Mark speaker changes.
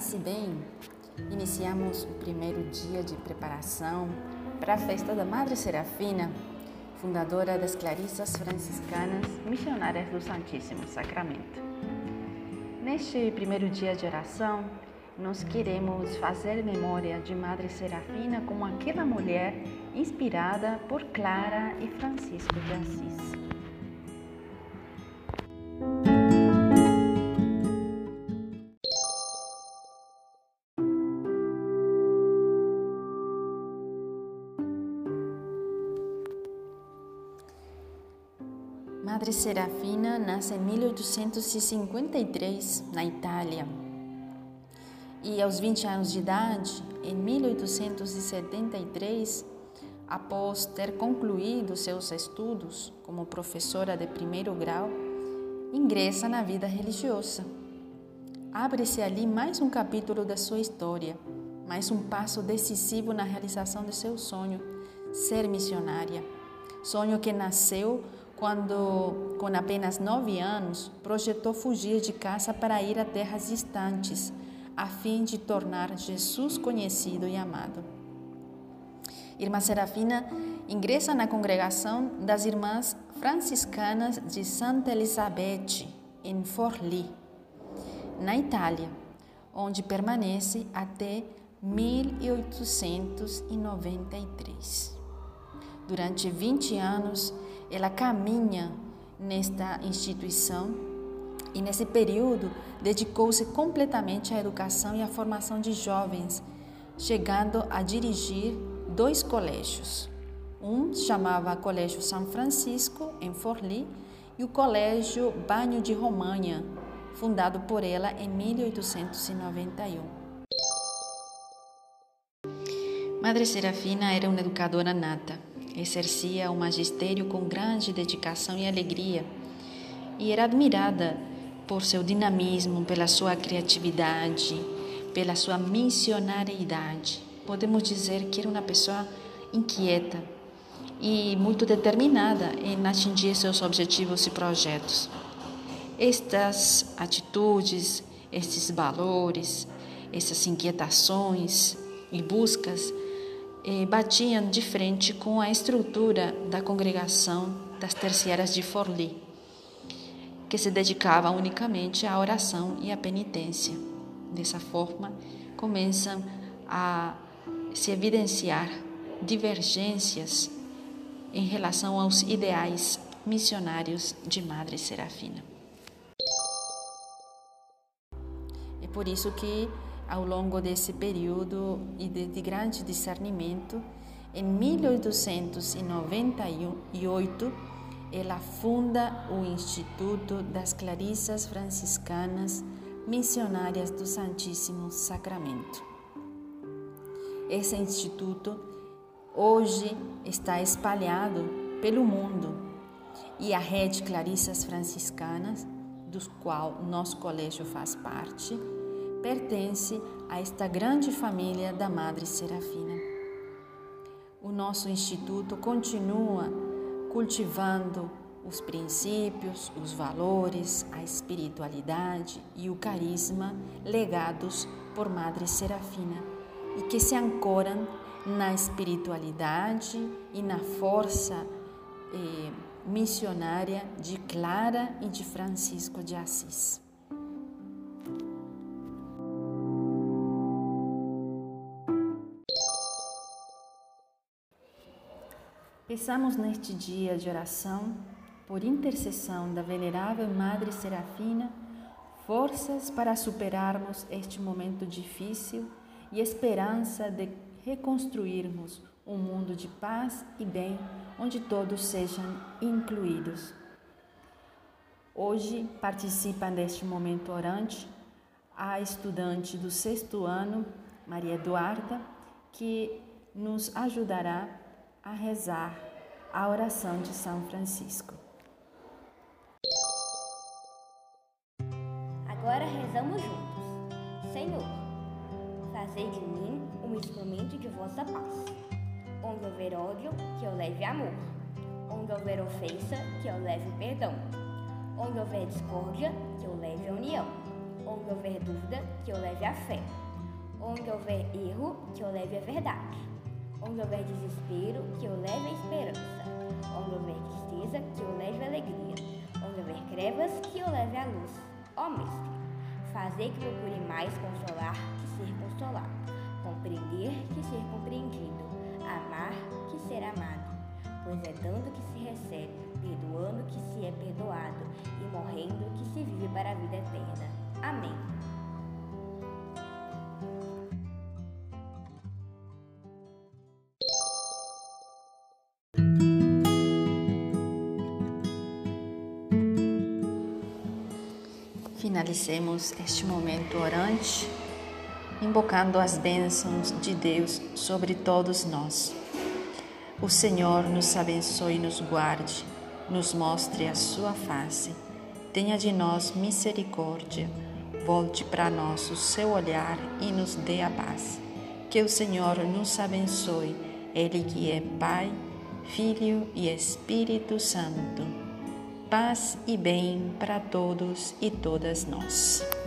Speaker 1: Passe bem, iniciamos o primeiro dia de preparação para a festa da Madre Serafina, fundadora das Clarissas Franciscanas, missionárias do Santíssimo Sacramento. Neste primeiro dia de oração, nós queremos fazer memória de Madre Serafina como aquela mulher inspirada por Clara e Francisco de Assis. Madre Serafina nasce em 1853 na Itália e aos 20 anos de idade, em 1873, após ter concluído seus estudos como professora de primeiro grau, ingressa na vida religiosa. Abre-se ali mais um capítulo da sua história, mais um passo decisivo na realização de seu sonho, ser missionária. Sonho que nasceu quando, com apenas nove anos, projetou fugir de casa para ir a terras distantes, a fim de tornar Jesus conhecido e amado. Irmã Serafina ingressa na congregação das Irmãs Franciscanas de Santa Elizabeth, em Forlì, na Itália, onde permanece até 1893. Durante 20 anos, ela caminha nesta instituição e nesse período dedicou-se completamente à educação e à formação de jovens, chegando a dirigir dois colégios. Um chamava Colégio São Francisco, em Forli, e o Colégio Banho de Romanha, fundado por ela em 1891. Madre Serafina era uma educadora nata Exercia o magistério com grande dedicação e alegria e era admirada por seu dinamismo, pela sua criatividade, pela sua missionariedade. Podemos dizer que era uma pessoa inquieta e muito determinada em atingir seus objetivos e projetos. Estas atitudes, estes valores, essas inquietações e buscas eh, batiam de frente com a estrutura da congregação das terciárias de Forli, que se dedicava unicamente à oração e à penitência. Dessa forma, começam a se evidenciar divergências em relação aos ideais missionários de Madre Serafina. É por isso que ao longo desse período e de, de grande discernimento, em 1898, ela funda o Instituto das Clarissas Franciscanas Missionárias do Santíssimo Sacramento. Esse instituto hoje está espalhado pelo mundo e a rede Clarissas Franciscanas, do qual nosso colégio faz parte, pertence a esta grande família da Madre Serafina. O nosso instituto continua cultivando os princípios, os valores, a espiritualidade e o carisma legados por Madre Serafina e que se ancoram na espiritualidade e na força eh, missionária de Clara e de Francisco de Assis. Peçamos neste dia de oração, por intercessão da Venerável Madre Serafina, forças para superarmos este momento difícil e esperança de reconstruirmos um mundo de paz e bem onde todos sejam incluídos. Hoje participa deste momento orante a estudante do sexto ano, Maria Eduarda, que nos ajudará a rezar a oração de São Francisco.
Speaker 2: Agora rezamos juntos. Senhor, fazei de mim um instrumento de vossa paz. Onde houver ódio, que eu leve amor. Onde houver ofensa, que eu leve perdão. Onde houver discórdia, que eu leve união. Onde houver dúvida, que eu leve a fé. Onde houver erro, que eu leve a verdade. Onde houver desespero, que eu leve a esperança. Onde houver tristeza, que eu leve a alegria. Onde houver trevas, que eu leve a luz. Ó Mestre, fazer que procure mais consolar que ser consolado, compreender que ser compreendido, amar que ser amado. Pois é dando que se recebe, perdoando que se é perdoado e morrendo que se vive para a vida eterna. Amém.
Speaker 1: Finalicemos este momento orante, invocando as bênçãos de Deus sobre todos nós. O Senhor nos abençoe e nos guarde, nos mostre a sua face, tenha de nós misericórdia, volte para nós o seu olhar e nos dê a paz. Que o Senhor nos abençoe, Ele que é Pai, Filho e Espírito Santo paz e bem para todos e todas nós.